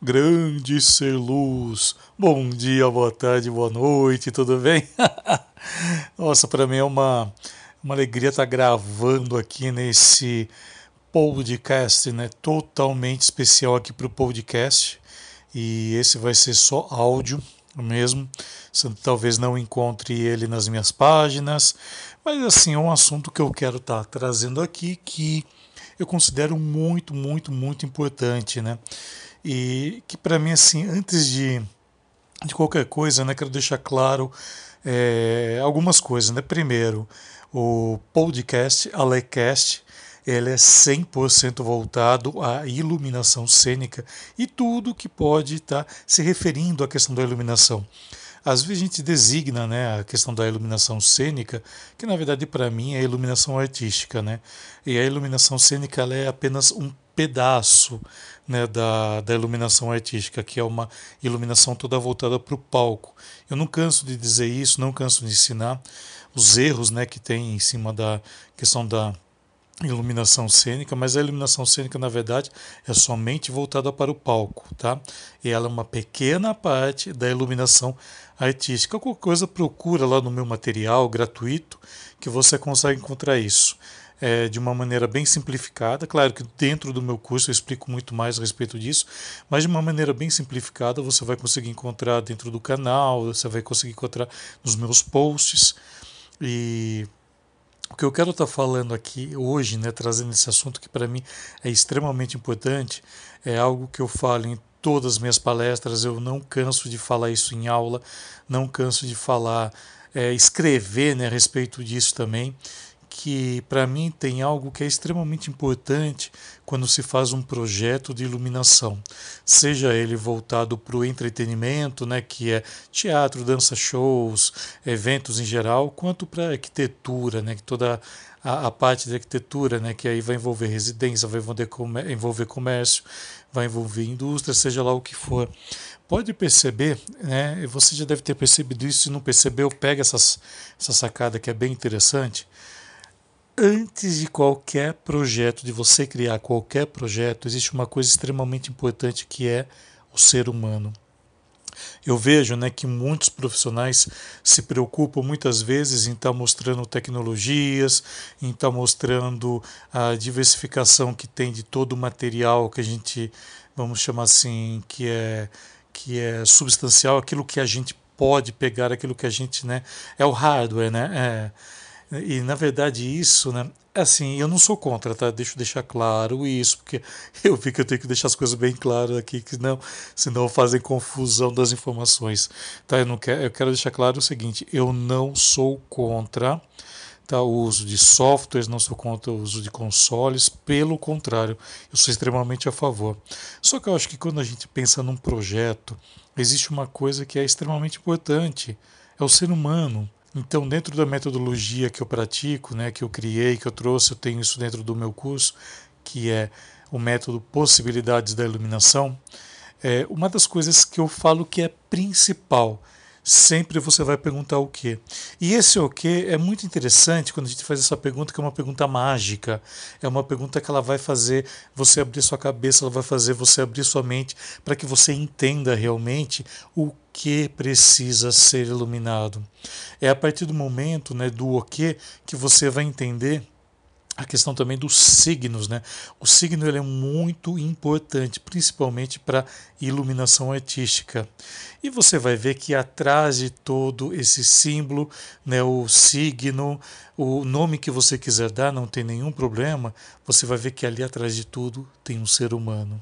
Grande ser luz. Bom dia, boa tarde, boa noite, tudo bem? Nossa, para mim é uma, uma alegria estar gravando aqui nesse podcast, né? Totalmente especial aqui para o podcast. E esse vai ser só áudio mesmo. Você talvez não encontre ele nas minhas páginas, mas assim, é um assunto que eu quero estar trazendo aqui que eu considero muito, muito, muito importante, né? E que para mim, assim, antes de, de qualquer coisa, né, quero deixar claro é, algumas coisas, né? Primeiro, o podcast, a Lecast, ele é 100% voltado à iluminação cênica e tudo que pode estar tá se referindo à questão da iluminação. Às vezes a gente designa né, a questão da iluminação cênica, que na verdade para mim é iluminação artística. Né? E a iluminação cênica é apenas um pedaço né, da, da iluminação artística, que é uma iluminação toda voltada para o palco. Eu não canso de dizer isso, não canso de ensinar os erros né, que tem em cima da questão da iluminação cênica, mas a iluminação cênica, na verdade, é somente voltada para o palco, tá? E ela é uma pequena parte da iluminação artística. Qualquer coisa, procura lá no meu material gratuito que você consegue encontrar isso. É, de uma maneira bem simplificada. Claro que dentro do meu curso eu explico muito mais a respeito disso, mas de uma maneira bem simplificada você vai conseguir encontrar dentro do canal, você vai conseguir encontrar nos meus posts. E o que eu quero estar tá falando aqui hoje, né, trazendo esse assunto que para mim é extremamente importante, é algo que eu falo em todas as minhas palestras, eu não canso de falar isso em aula, não canso de falar, é, escrever né, a respeito disso também, que para mim tem algo que é extremamente importante quando se faz um projeto de iluminação, seja ele voltado para o entretenimento, né, que é teatro, dança, shows, eventos em geral, quanto para arquitetura, né, que toda a, a, parte da arquitetura, né, que aí vai envolver residência, vai envolver, envolver comércio, vai envolver indústria, seja lá o que for. Pode perceber, né, você já deve ter percebido isso, se não percebeu, pega essas, essa sacada que é bem interessante antes de qualquer projeto, de você criar qualquer projeto, existe uma coisa extremamente importante que é o ser humano. Eu vejo né, que muitos profissionais se preocupam muitas vezes em estar tá mostrando tecnologias, em estar tá mostrando a diversificação que tem de todo o material que a gente, vamos chamar assim, que é, que é substancial, aquilo que a gente pode pegar, aquilo que a gente, né, é o hardware, né, é, e na verdade isso, né? Assim, eu não sou contra, tá? Deixa eu deixar claro isso, porque eu vi que eu tenho que deixar as coisas bem claras aqui, que não, senão fazem confusão das informações. Tá? Eu, não quero, eu quero deixar claro o seguinte: eu não sou contra tá, o uso de softwares, não sou contra o uso de consoles, pelo contrário, eu sou extremamente a favor. Só que eu acho que quando a gente pensa num projeto, existe uma coisa que é extremamente importante: é o ser humano. Então, dentro da metodologia que eu pratico, né, que eu criei, que eu trouxe, eu tenho isso dentro do meu curso, que é o método Possibilidades da Iluminação. É uma das coisas que eu falo que é principal sempre você vai perguntar o quê. E esse o quê é muito interessante quando a gente faz essa pergunta, que é uma pergunta mágica. É uma pergunta que ela vai fazer você abrir sua cabeça, ela vai fazer você abrir sua mente para que você entenda realmente o que precisa ser iluminado. É a partir do momento né, do o que que você vai entender a questão também dos signos, né? O signo ele é muito importante, principalmente para iluminação artística. E você vai ver que atrás de todo esse símbolo, né, o signo, o nome que você quiser dar, não tem nenhum problema. Você vai ver que ali atrás de tudo tem um ser humano.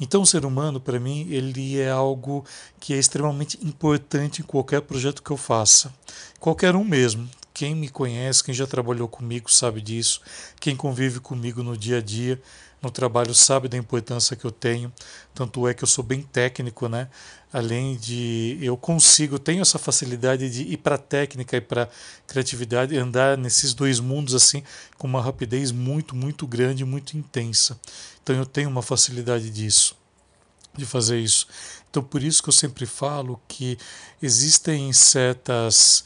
Então, o ser humano, para mim, ele é algo que é extremamente importante em qualquer projeto que eu faça. Qualquer um mesmo. Quem me conhece, quem já trabalhou comigo, sabe disso. Quem convive comigo no dia a dia, no trabalho, sabe da importância que eu tenho. Tanto é que eu sou bem técnico, né? Além de eu consigo, tenho essa facilidade de ir para técnica e para criatividade, andar nesses dois mundos assim com uma rapidez muito, muito grande, muito intensa. Então eu tenho uma facilidade disso de fazer isso. Então por isso que eu sempre falo que existem certas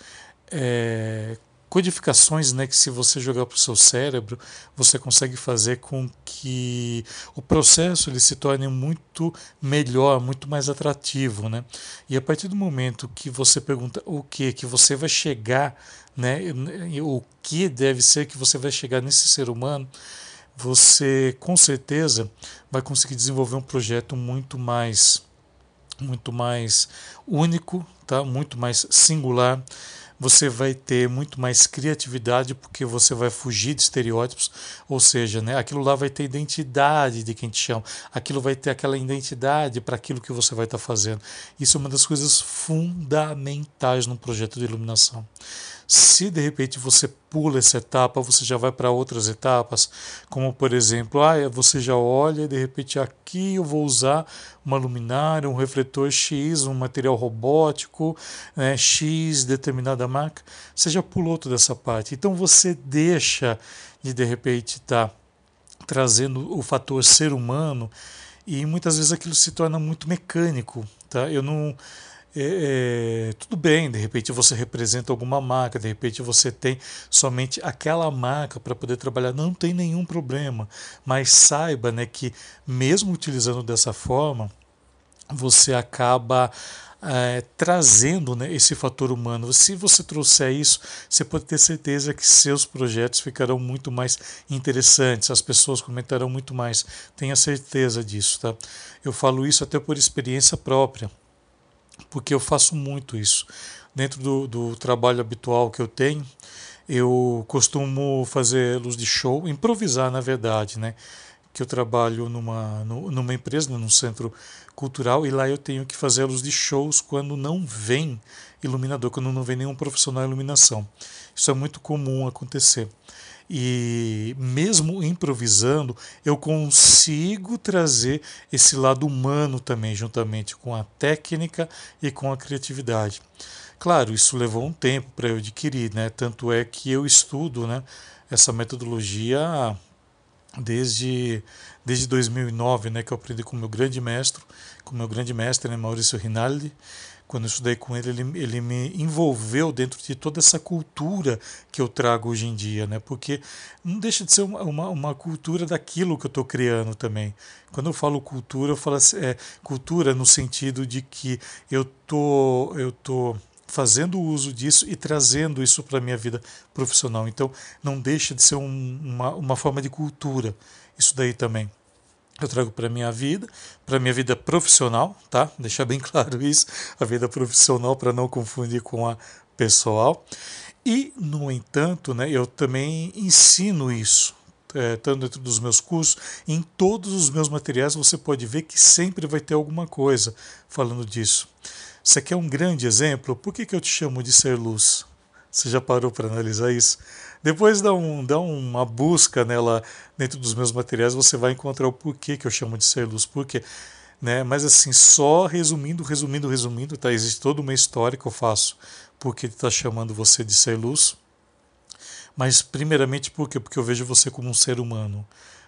é, codificações né, que se você jogar para o seu cérebro, você consegue fazer com que o processo ele se torne muito melhor, muito mais atrativo. Né? E a partir do momento que você pergunta o que, que você vai chegar, né, o que deve ser que você vai chegar nesse ser humano, você com certeza vai conseguir desenvolver um projeto muito mais muito mais único, tá? Muito mais singular você vai ter muito mais criatividade porque você vai fugir de estereótipos, ou seja, né, aquilo lá vai ter identidade de quem te chama, aquilo vai ter aquela identidade para aquilo que você vai estar tá fazendo. Isso é uma das coisas fundamentais num projeto de iluminação. Se de repente você pula essa etapa, você já vai para outras etapas, como por exemplo, ah, você já olha e de repente aqui eu vou usar uma luminária, um refletor X, um material robótico, né, X, determinada marca. Você já pulou toda essa parte. Então você deixa de de repente estar tá trazendo o fator ser humano e muitas vezes aquilo se torna muito mecânico. Tá? Eu não é, é, tudo bem, de repente você representa alguma marca, de repente você tem somente aquela marca para poder trabalhar, não tem nenhum problema, mas saiba né, que mesmo utilizando dessa forma, você acaba é, trazendo né, esse fator humano. Se você trouxer isso, você pode ter certeza que seus projetos ficarão muito mais interessantes, as pessoas comentarão muito mais, tenha certeza disso. Tá? Eu falo isso até por experiência própria porque eu faço muito isso. Dentro do, do trabalho habitual que eu tenho, eu costumo fazer luz de show, improvisar na verdade, né? Que eu trabalho numa, numa empresa, num centro cultural, e lá eu tenho que fazer luz de shows quando não vem iluminador, quando não vem nenhum profissional de iluminação. Isso é muito comum acontecer e mesmo improvisando, eu consigo trazer esse lado humano também, juntamente com a técnica e com a criatividade. Claro, isso levou um tempo para eu adquirir, né? Tanto é que eu estudo, né, essa metodologia desde desde 2009, né, que eu aprendi com meu grande mestre, com meu grande mestre, né, Maurício Rinaldi, quando eu estudei com ele, ele, ele me envolveu dentro de toda essa cultura que eu trago hoje em dia, né? Porque não deixa de ser uma, uma, uma cultura daquilo que eu estou criando também. Quando eu falo cultura, eu falo é, cultura no sentido de que eu tô, eu tô fazendo uso disso e trazendo isso para a minha vida profissional. Então, não deixa de ser um, uma, uma forma de cultura, isso daí também eu trago para minha vida, para minha vida profissional, tá? Deixar bem claro isso, a vida profissional para não confundir com a pessoal. E, no entanto, né, eu também ensino isso, é, tanto dentro dos meus cursos, em todos os meus materiais você pode ver que sempre vai ter alguma coisa falando disso. Você quer um grande exemplo? Por que, que eu te chamo de ser luz? Você já parou para analisar isso? Depois dá, um, dá uma busca nela dentro dos meus materiais, você vai encontrar o porquê que eu chamo de ser luz. Por quê? Né? Mas assim, só resumindo, resumindo, resumindo, tá? existe toda uma história que eu faço porque está chamando você de ser luz. Mas primeiramente por quê? Porque eu vejo você como um ser humano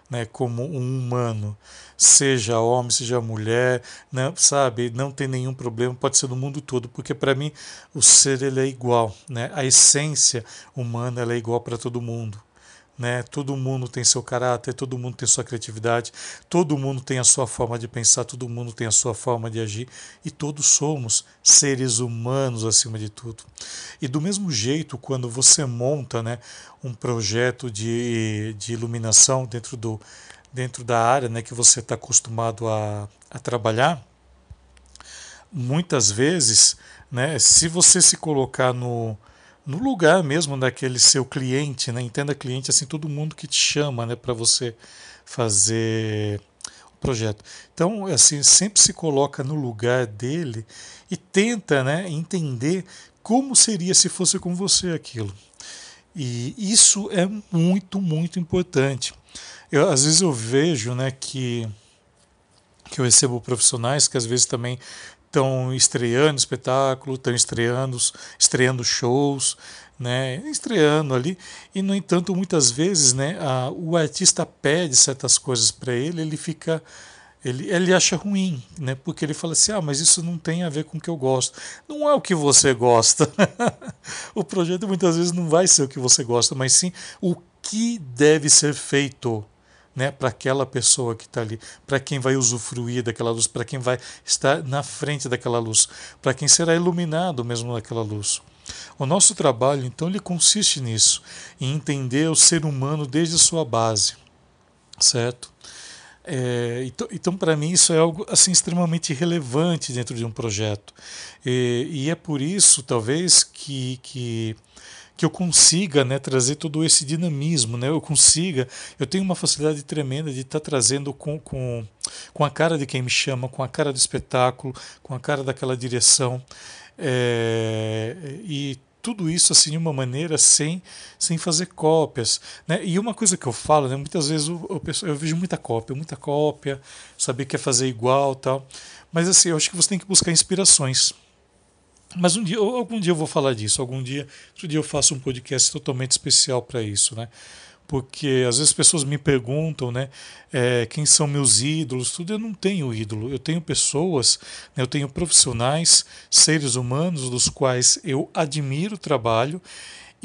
né, como um humano, seja homem, seja mulher, né, sabe, não tem nenhum problema, pode ser no mundo todo, porque para mim o ser ele é igual, né, a essência humana ela é igual para todo mundo. Né? Todo mundo tem seu caráter, todo mundo tem sua criatividade, todo mundo tem a sua forma de pensar, todo mundo tem a sua forma de agir e todos somos seres humanos acima de tudo. E do mesmo jeito, quando você monta né, um projeto de, de iluminação dentro, do, dentro da área né, que você está acostumado a, a trabalhar, muitas vezes, né, se você se colocar no no lugar mesmo daquele seu cliente, né? Entenda cliente assim, todo mundo que te chama, né, para você fazer o projeto. Então, assim, sempre se coloca no lugar dele e tenta, né, entender como seria se fosse com você aquilo. E isso é muito, muito importante. Eu, às vezes eu vejo, né, que que eu recebo profissionais que às vezes também estão estreando espetáculo, estão estreando, estreando shows, né, estreando ali, e no entanto muitas vezes né, a, o artista pede certas coisas para ele, ele fica ele, ele acha ruim, né? Porque ele fala assim: ah, mas isso não tem a ver com o que eu gosto. Não é o que você gosta. o projeto muitas vezes não vai ser o que você gosta, mas sim o que deve ser feito. Né, para aquela pessoa que está ali, para quem vai usufruir daquela luz, para quem vai estar na frente daquela luz, para quem será iluminado mesmo naquela luz. O nosso trabalho, então, ele consiste nisso, em entender o ser humano desde sua base, certo? É, então, então para mim, isso é algo assim extremamente relevante dentro de um projeto. E, e é por isso, talvez, que, que, que eu consiga né, trazer todo esse dinamismo. Né? Eu consiga, eu tenho uma facilidade tremenda de estar tá trazendo com, com, com a cara de quem me chama, com a cara do espetáculo, com a cara daquela direção. É, e tudo isso assim de uma maneira sem, sem fazer cópias. Né? E uma coisa que eu falo, né, muitas vezes eu, eu, eu vejo muita cópia, muita cópia, saber que é fazer igual tal. Mas assim, eu acho que você tem que buscar inspirações. Mas um dia, algum dia eu vou falar disso, algum dia, outro dia eu faço um podcast totalmente especial para isso, né? porque às vezes as pessoas me perguntam, né, é, quem são meus ídolos, tudo. Eu não tenho ídolo, eu tenho pessoas, né, eu tenho profissionais, seres humanos dos quais eu admiro o trabalho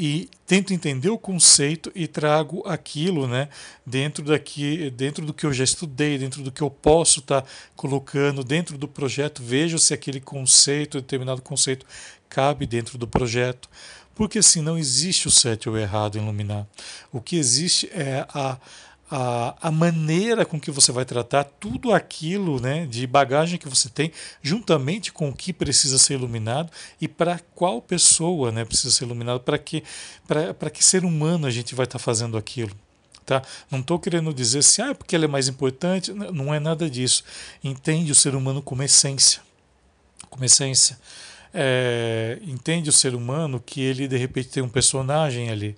e tento entender o conceito e trago aquilo, né, dentro daqui, dentro do que eu já estudei, dentro do que eu posso estar tá colocando dentro do projeto, vejo se aquele conceito, determinado conceito cabe dentro do projeto porque assim não existe o certo ou errado em iluminar. O que existe é a, a, a maneira com que você vai tratar tudo aquilo né, de bagagem que você tem, juntamente com o que precisa ser iluminado e para qual pessoa né, precisa ser iluminado, para que, que ser humano a gente vai estar tá fazendo aquilo. Tá? Não estou querendo dizer assim, ah, porque ele é mais importante. Não é nada disso. Entende o ser humano como essência. Como essência é, entende o ser humano que ele de repente tem um personagem ali.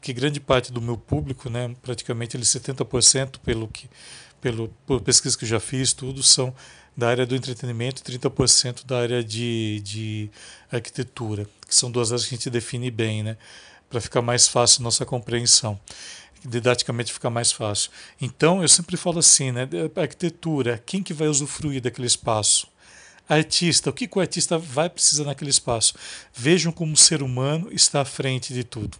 Porque grande parte do meu público, né, praticamente ele 70% pelo que pelo por pesquisa que eu já fiz, tudo são da área do entretenimento e 30% da área de, de arquitetura, que são duas áreas que a gente define bem, né, para ficar mais fácil nossa compreensão didaticamente ficar mais fácil. Então, eu sempre falo assim, né, arquitetura, quem que vai usufruir daquele espaço? artista, o que, que o artista vai precisar naquele espaço. Vejam como o ser humano está à frente de tudo.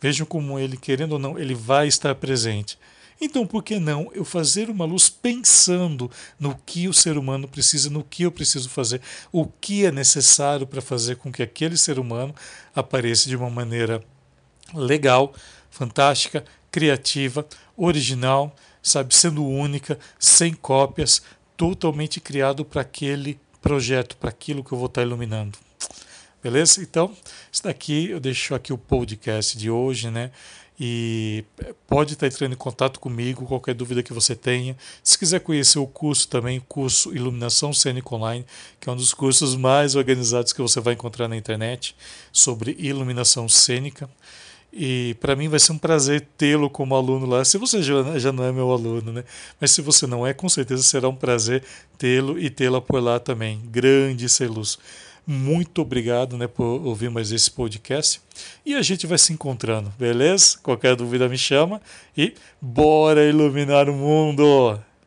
Vejam como ele, querendo ou não, ele vai estar presente. Então, por que não eu fazer uma luz pensando no que o ser humano precisa, no que eu preciso fazer, o que é necessário para fazer com que aquele ser humano apareça de uma maneira legal, fantástica, criativa, original, sabe, sendo única, sem cópias, totalmente criado para aquele projeto, para aquilo que eu vou estar iluminando. Beleza? Então, isso daqui eu deixo aqui o podcast de hoje, né? E pode estar entrando em contato comigo, qualquer dúvida que você tenha. Se quiser conhecer o curso também, o curso Iluminação Cênica Online, que é um dos cursos mais organizados que você vai encontrar na internet sobre iluminação cênica. E para mim vai ser um prazer tê-lo como aluno lá. Se você já, já não é meu aluno, né? Mas se você não é, com certeza será um prazer tê-lo e tê-la por lá também. Grande Celuz. Muito obrigado né, por ouvir mais esse podcast. E a gente vai se encontrando, beleza? Qualquer dúvida me chama e bora iluminar o mundo!